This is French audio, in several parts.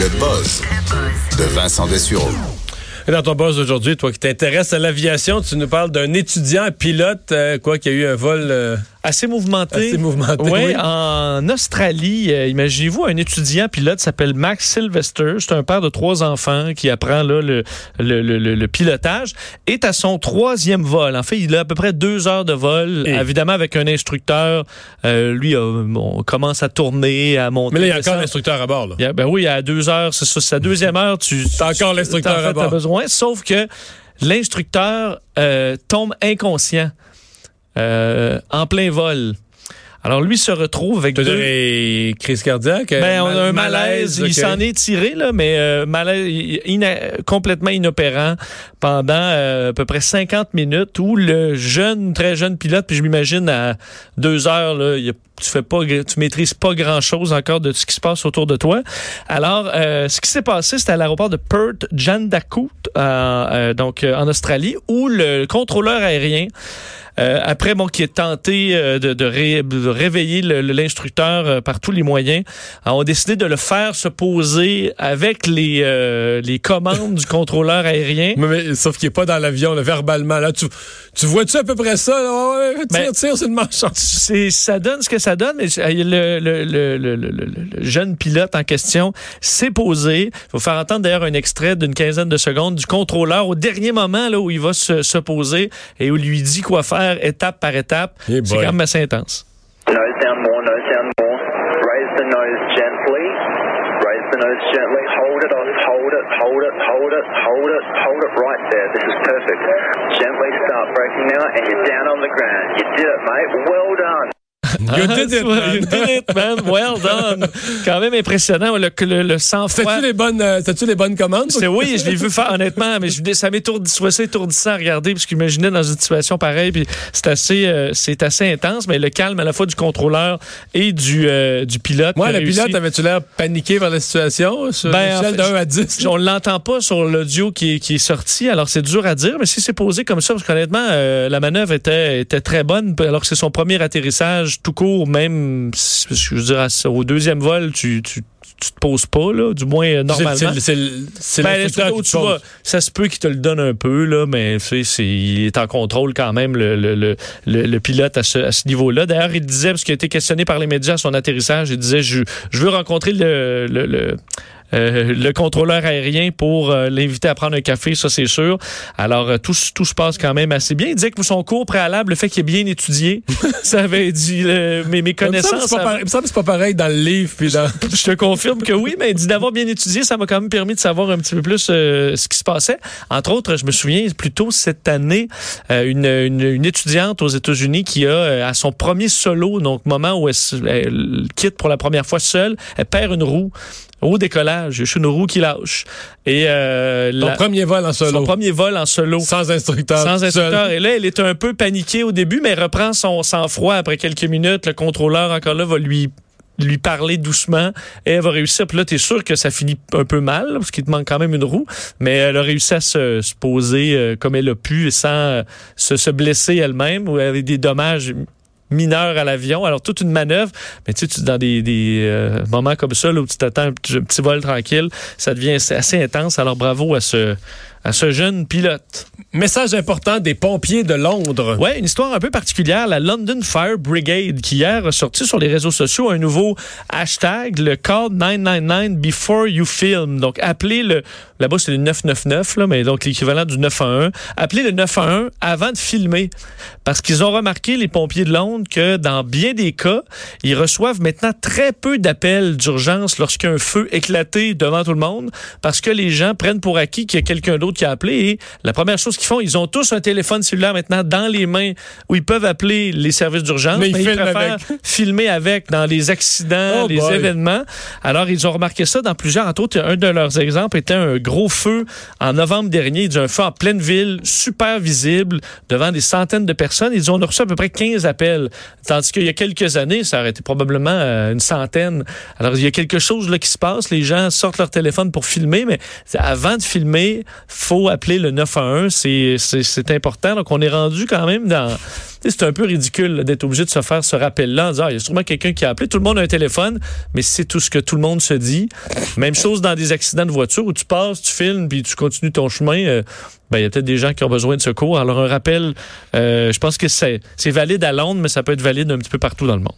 Le buzz de Vincent Dessureau. Dans ton boss aujourd'hui, toi qui t'intéresses à l'aviation, tu nous parles d'un étudiant pilote, euh, quoi, qui a eu un vol euh, assez mouvementé. assez mouvementé. Oui, oui. en Australie, euh, imaginez-vous un étudiant pilote s'appelle Max Sylvester. C'est un père de trois enfants qui apprend là, le, le, le, pilotage. Est à son troisième vol. En fait, il a à peu près deux heures de vol, Et- évidemment avec un instructeur. Euh, lui, euh, on commence à tourner, à monter. Mais là, il y a encore l'instructeur à bord. Là. Il y a- ben oui, à deux heures, c'est ça, c'est à deuxième heure, tu. T'as encore l'instructeur à bord. T'as besoin, sauf que l'instructeur euh, tombe inconscient euh, en plein vol. Alors lui se retrouve avec deux. crise cardiaque? Ben, on a un malaise, il s'en est tiré là, mais euh, malaise ina- complètement inopérant pendant euh, à peu près 50 minutes où le jeune, très jeune pilote, puis je m'imagine à deux heures là, il y a- tu fais pas, tu maîtrises pas grand chose encore de ce qui se passe autour de toi. Alors, euh, ce qui s'est passé, c'était à l'aéroport de Perth, Jandakoot, euh, euh, donc euh, en Australie, où le contrôleur aérien euh, après, bon, qui est tenté euh, de, de, ré- de réveiller le- le- l'instructeur euh, par tous les moyens, euh, ont décidé de le faire se poser avec les, euh, les commandes du contrôleur aérien. Mais, mais, sauf qu'il n'est pas dans l'avion, là, verbalement. Là, tu, tu vois-tu à peu près ça? Là? Ouais, tire, Ben- tire, c'est une marche. C'est, ça donne ce que ça donne, mais euh, le, le, le, le, le- le- le jeune pilote en question s'est posé. Il faut faire entendre d'ailleurs un extrait d'une quinzaine de secondes du contrôleur au dernier moment là, où il va se, se poser et où il lui dit quoi faire étape par étape. Eh C'est quand même assez intense. Nose down more, nose down more. Raise the nose gently. Raise the nose gently. Hold it on. Hold it, hold it, hold it, hold it, hold it right there. This is perfect. Gently start braking now, and you're down on the ground. You did it, mate. Well done. You did it, man. You did it, man. Well done. Quand même impressionnant. Le, le, le sang-froid. C'était-tu les bonnes, euh, c'était-tu les bonnes commandes? C'est oui, je l'ai vu faire honnêtement, mais je, ça m'étourdit, étourdissant à regarder parce qu'imaginez dans une situation pareille, puis c'est assez, euh, c'est assez intense, mais le calme à la fois du contrôleur et du euh, du pilote. Moi, le réussi. pilote, avais-tu l'air paniqué par la situation? Sur Ben, une en échelle fait, de 1 à 10? On l'entend pas sur l'audio qui est, qui est sorti, alors c'est dur à dire, mais si c'est posé comme ça, parce qu'honnêtement, euh, la manœuvre était, était très bonne, alors que c'est son premier atterrissage tout court, même, je veux dire, à- au deuxième vol, tu, tu, tu te poses pas, là, du moins euh, normalement. C'est- Ben, ça se peut qu'il te le donne un peu, là, mais tu sais, c'est, il est en contrôle quand même, le, le, le, le- pilote à ce, à ce niveau-là. D'ailleurs, il disait, parce qu'il a été questionné par les médias à son atterrissage, il disait, je, je veux rencontrer le, euh, le contrôleur aérien pour euh, l'inviter à prendre un café, ça c'est sûr. Alors, euh, tout, se- tout se passe quand même assez bien. Il disait que son cours préalable, le fait qu'il ait bien étudié, ça avait dit, euh, mes, connaissances... il me semble c'est pas pareil dans le livre. Puis dans... Je te confirme que oui, mais dit d'avoir bien étudié, ça m'a quand même permis de savoir un petit peu plus euh, ce qui se passait. Entre autres, je me souviens plus tôt cette année, euh, une, une, une étudiante aux États-Unis qui a à son premier solo, donc moment où elle, elle quitte pour la première fois seule, elle perd une roue. Au décollage, roue qui lâche. Et euh, Ton la- premier vol en solo. son premier vol en solo. Sans instructeur. Sans seul. instructeur. Et là, elle est un peu paniquée au début, mais elle reprend son sang-froid après quelques minutes. Le contrôleur, encore là, va lui lui parler doucement et elle va réussir. Puis là, t'es sûr que ça finit un peu mal parce qu'il te manque quand même une roue, mais elle a réussi à se, se poser euh, comme elle a pu sans euh, se, se blesser elle-même ou avec des dommages mineurs à l'avion. Alors, toute une manœuvre, mais tu sais, dans des, des euh, moments comme ça, là, où tu t'attends un petit, vol tranquille, ça devient assez intense. Alors, bravo à ce, à ce jeune pilote. Message important des pompiers de Londres. Ouais, une histoire un peu particulière, la London Fire Brigade, qui hier a sorti sur les réseaux sociaux un nouveau hashtag, le call 999 before you film. Donc, appelez le, là-bas c'est le 999, là, mais donc l'équivalent du 911. Appelez le 911 avant de filmer. Parce qu'ils ont remarqué, les pompiers de Londres, que dans bien des cas, ils reçoivent maintenant très peu d'appels d'urgence lorsqu'un feu éclaté devant tout le monde, parce que les gens prennent pour acquis qu'il y a quelqu'un d'autre qui a appelé et la première chose qu'ils font, ils ont tous un téléphone cellulaire maintenant dans les mains où ils peuvent appeler les services d'urgence, Mais mais, ils ils filment préfèrent avec. filmer avec dans les accidents, Oh les boy. événements. Alors, ils ont remarqué ça dans plusieurs. Entre autres, un de leurs exemples était un gros feu en novembre dernier. Ils disent un feu en pleine ville, super visible, devant des centaines de personnes. Ils ont reçu à peu près 15 appels. Tandis qu'il y a quelques années, ça aurait été probablement euh, une centaine. Alors, il y a quelque chose là qui se passe. Les gens sortent leur téléphone pour filmer, mais avant de filmer, faut appeler le 911. C'est, important. Donc, on est rendu quand même dans... C'est un peu ridicule d'être obligé de se faire ce rappel-là en disant, ah, il y a sûrement quelqu'un qui a appelé. Tout le monde a un téléphone, mais c'est tout ce que tout le monde se dit. Même chose dans des accidents de voiture où tu passes, tu filmes, puis tu continues ton chemin. euh, ben, il y a peut-être des gens qui ont besoin de secours. Alors, un rappel, euh, je pense que c'est, c'est valide à Londres, mais ça peut être valide un petit peu partout dans le monde.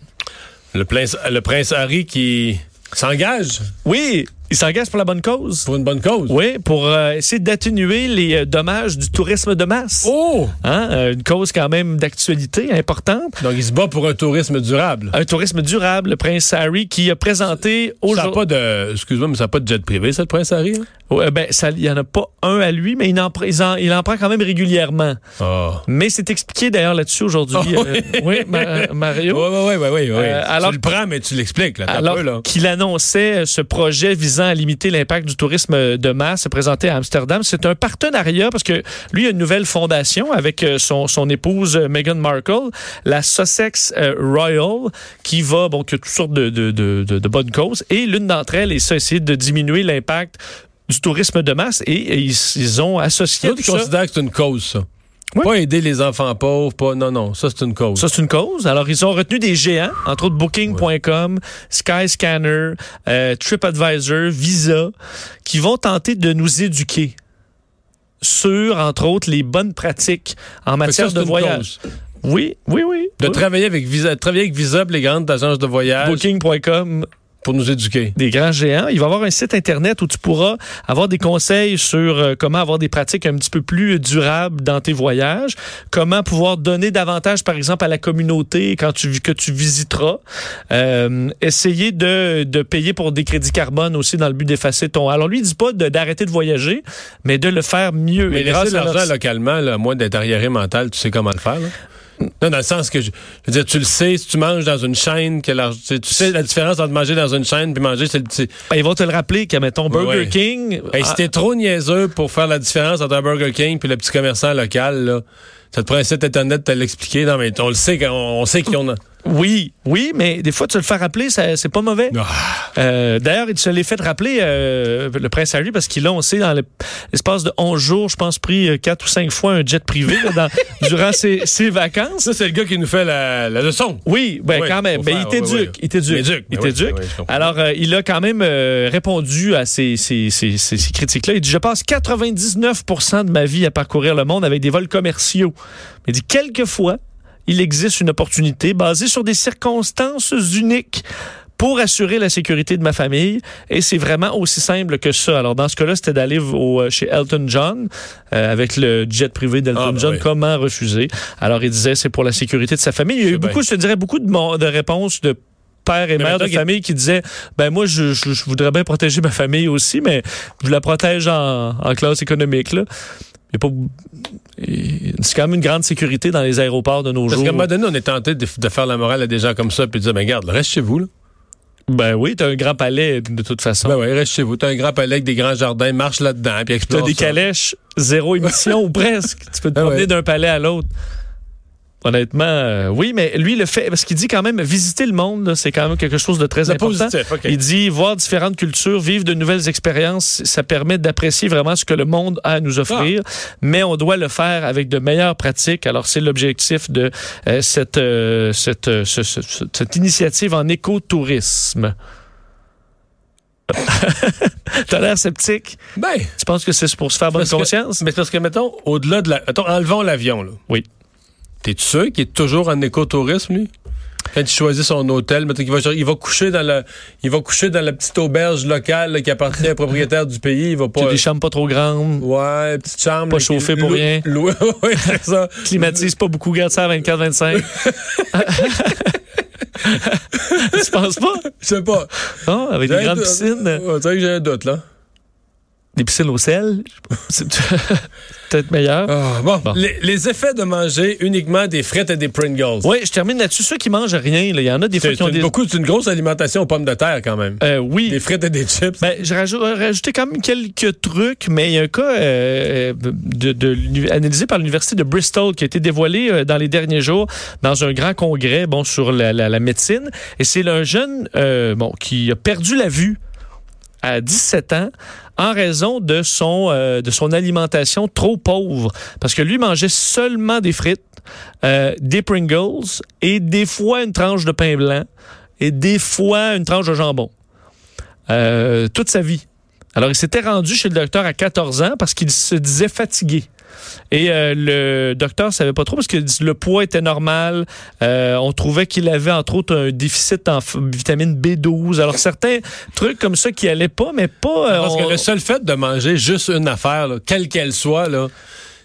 Le prince, le prince Harry qui s'engage? Oui, il s'engage pour la bonne cause? pour une bonne cause? Oui, pour euh, essayer d'atténuer les euh, dommages du tourisme de masse. Oh! Hein, euh, une cause quand même d'actualité importante. Donc, il se bat pour un tourisme durable. Un tourisme durable, le prince Harry qui a présenté Ça n'a aujourd'hui. pas de, excuse-moi, mais ça n'a pas de jet privé, ça, le prince Harry? hein? Ouais, ben, ça, il y en a pas un à lui, mais il en, il en, il en prend quand même régulièrement. Ah. Mais c'est expliqué d'ailleurs là-dessus aujourd'hui. Ah oui, Ma- Mario. Oui, oui, oui, oui, oui. Alors- tu le prends, mais tu l'expliques, là. Alors peu, là. qu'il annonçait ce projet visant à limiter l'impact du tourisme de masse présenté à Amsterdam, c'est un partenariat parce que lui a une nouvelle fondation avec euh, son, son épouse euh, Meghan Markle, la Sussex euh, Royal, qui va, bon, qui a toutes sortes de, de, de, de- bonnes causes. Et l'une d'entre elles est ça, essayer de diminuer l'impact du tourisme de masse et, et ils, ils ont associé D'autres tout ça. considèrent que c'est une cause, ça? Oui. Pas aider les enfants pauvres, pas. Non, non, ça, c'est une cause. Ça, c'est une cause. Alors, ils ont retenu des géants, entre autres Booking.com, Skyscanner, euh, TripAdvisor, Visa, qui vont tenter de nous éduquer sur, entre autres, les bonnes pratiques en ça, matière de voyage. cause. Oui, oui, oui. De Oui. travailler avec Visa, travailler avec Visa, les grandes agences de voyage, Booking.com, pour nous éduquer. des grands géants. Il va y avoir un site Internet où tu pourras avoir des conseils sur euh, comment avoir des pratiques un petit peu plus durables dans tes voyages, comment pouvoir donner davantage, par exemple, à la communauté quand tu, que tu visiteras, euh, essayer de, de payer pour des crédits carbone aussi dans le but d'effacer ton... Alors lui, il dit pas d'arrêter de, voyager, mais de le faire mieux. Mais grâce à l'argent localement, là, moins d'être arriéré mental, tu sais comment le faire, là? Non, dans le sens que, je, je veux dire, tu le sais, si tu manges dans une chaîne, que l'arg- tu sais- tu sais la différence entre manger dans une chaîne puis manger, c'est le petit. Ben, ils vont te le rappeler que, mettons, Burger Ouais. King... Si ah, t'es trop niaiseux pour faire la différence entre un Burger King puis le petit commerçant local, là, ça te prend un site internet de te l'expliquer. Non, mais on le sait, qu'on- on sait qu'ils ont. Oui, oui, mais des fois, tu le fais rappeler, c'est pas mauvais. Ah. Euh, D'ailleurs, il se l'est fait rappeler, euh, le prince Harry, parce qu'il a, on sait, dans le- l'espace de 11 jours, je pense, pris euh, quatre ou cinq fois un jet privé là, dans- durant ses, ses vacances. Ça, c'est le gars qui nous fait la, la leçon. Oui, ben Oui, quand même. faut Ben, il oui, oui. Il t'éduque. M'éduque, Il ben oui, t'éduque. ben comprends. Alors, euh, il a quand même euh, répondu à ces, ces, ces, ces- ces critiques-là. Il dit, je passe 99% de ma vie à parcourir le monde avec des vols commerciaux. Il dit, quelquefois, il existe une opportunité basée sur des circonstances uniques pour assurer la sécurité de ma famille. Et c'est vraiment aussi simple que ça. Alors, dans ce cas-là, c'était d'aller au- chez Elton John euh, avec le jet privé d'Elton Ah, ben John. oui. Comment refuser? Alors, il disait, c'est pour la sécurité de sa famille. Il y a eu bien. beaucoup, je te dirais, beaucoup de, réponses de pères et Mais mères de famille qui disaient, ben moi, je, je- je voudrais bien protéger ma famille aussi, mais je la protège en, en classe économique. Là. Il pas- C'est quand même une grande sécurité dans les aéroports de nos Parce jours. qu'à un moment donné, on est tenté de, de faire la morale à des gens comme ça puis de dire, ben regarde, reste chez vous, là. Ben oui, t'as un grand palais de toute façon. Ben ouais, reste chez vous. T'as un grand palais avec des grands jardins, marche là-dedans, puis T'as explore des ça. calèches, zéro émission ou presque. Tu peux te Ah promener ouais. d'un palais à l'autre. Honnêtement, euh, oui, mais lui, le fait, parce qu'il dit quand même, visiter le monde, c'est quand même quelque chose de très important. positif. Il dit, voir différentes cultures, vivre de nouvelles expériences, ça permet d'apprécier vraiment ce que le monde a à nous offrir, Ah. mais on doit le faire avec de meilleures pratiques. Alors, c'est l'objectif de euh, cette, euh, cette, ce- ce- ce- cette initiative en écotourisme. T'as l'air sceptique? Ben, Tu penses que c'est pour se faire bonne que- conscience? mais parce que, mettons, au-delà de la. Mettons, enlevons l'avion, là. Oui. T'es-tu sûr qu'il est toujours en écotourisme, lui? Quand il choisit son hôtel, qu'il va, il va coucher dans la, il va coucher dans la petite auberge locale là, qui appartient un propriétaire du pays. Il va Tu as pas. des chambres pas trop grandes, Ouais, petite chambre. Pas chauffée pour rien. c'est ça. climatise pas beaucoup, garde ça à 24-25. tu penses pas? Je sais pas. Non, avec J'ai des grandes piscines, c'est vrai que j'ai un doute, là. Des piscines au sel, c'est peut-être meilleur. Ah, bon, Bon. Les, les effets de manger uniquement des frites et des Pringles. Oui, je termine là-dessus. Ceux qui mangent rien, il y en a des fois qui ont c'est des... beaucoup, c'est une grosse alimentation aux pommes de terre, quand même. Euh, oui. Des frites et des chips. Ben, j'ai rajou- rajouté quand même quelques trucs, mais il y a un cas euh, de, de l'uni- analysé par l'Université de Bristol qui a été dévoilé euh, dans les derniers jours dans un grand congrès bon, sur la, la- la médecine. Et c'est un jeune euh, bon, qui a perdu la vue à 17 ans en raison de son, euh, de son alimentation trop pauvre. Parce que lui mangeait seulement des frites, euh, des Pringles et des fois une tranche de pain blanc et des fois une tranche de jambon. Euh, toute sa vie. Alors, il s'était rendu chez le docteur à 14 ans parce qu'il se disait fatigué. Et euh, le docteur savait pas trop parce que le poids était normal. Euh, on trouvait qu'il avait entre autres un déficit en vitamine B12. Alors certains trucs comme ça qui allaient pas, mais pas. Euh, parce que le seul fait de manger juste une affaire, quelle qu'elle soit, là,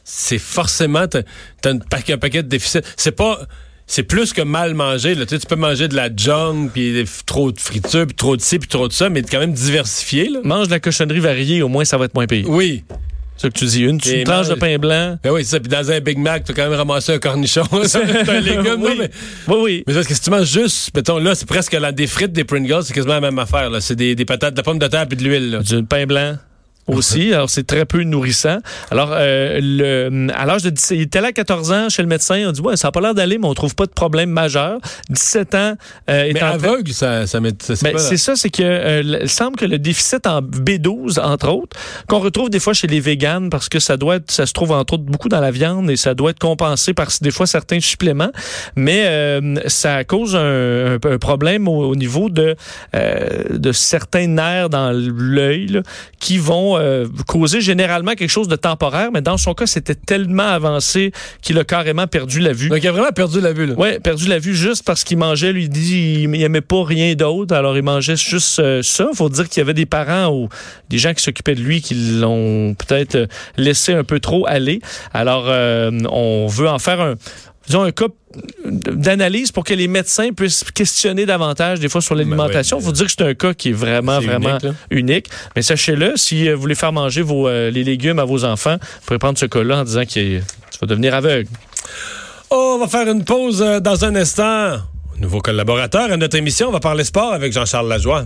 c'est forcément t'as, un, paquet de déficits. C'est pas c'est plus que mal manger. Là. Tu, sais, tu peux manger de la junk, puis trop de friture, puis trop de ci, puis trop de ça, mais quand même diversifié. Là. Mange de la cochonnerie variée, au moins ça va être moins payé. Oui. C'est que tu dis. Une, une tranche de pain blanc. Ben oui, c'est ça. Puis dans un Big Mac, tu as quand même ramassé un cornichon. c'est un légume. oui. mais, oui, oui. Mais parce que si tu manges juste, mettons, là, c'est presque la, des frites, des Pringles, c'est quasiment la même affaire. Là. C'est des, des patates, de la pomme de terre puis de l'huile. Du pain blanc aussi. Alors, c'est très peu nourrissant. Alors, euh, le, à l'âge de 17, il était là à 14 ans chez le médecin. On dit, ouais, ça n'a pas l'air d'aller, mais on trouve pas de problème majeur. 17 ans. Euh, mais aveugle, ça, ça, met, ben, C'est ça, c'est que euh, il semble que le déficit en B12, entre autres, qu'on retrouve des fois chez les véganes, parce que ça doit être, ça se trouve entre autres beaucoup dans la viande et ça doit être compensé par des fois certains suppléments, mais euh, ça cause un, un, problème au, au, niveau de, euh, de certains nerfs dans l'œil qui vont euh, causer généralement quelque chose de temporaire, mais dans son cas, c'était tellement avancé qu'il a carrément perdu la vue. Donc, il a vraiment perdu la vue, là. Oui, perdu la vue juste parce qu'il mangeait, lui, il dit, il n'aimait pas rien d'autre, alors il mangeait juste euh, ça. faut dire qu'il y avait des parents ou des gens qui s'occupaient de lui qui l'ont peut-être laissé un peu trop aller. Alors, euh, on veut en faire un disons, un cas d'analyse pour que les médecins puissent questionner davantage des fois sur l'alimentation. Il faut dire que c'est un cas qui est vraiment, vraiment unique, Mais sachez-le, si vous voulez faire manger vos, euh, les légumes à vos enfants, vous pouvez prendre ce cas-là en disant que tu vas devenir aveugle. Oh, on va faire une pause euh, dans un instant. Nouveau collaborateur à notre émission, on va parler sport avec Jean-Charles Lajoie.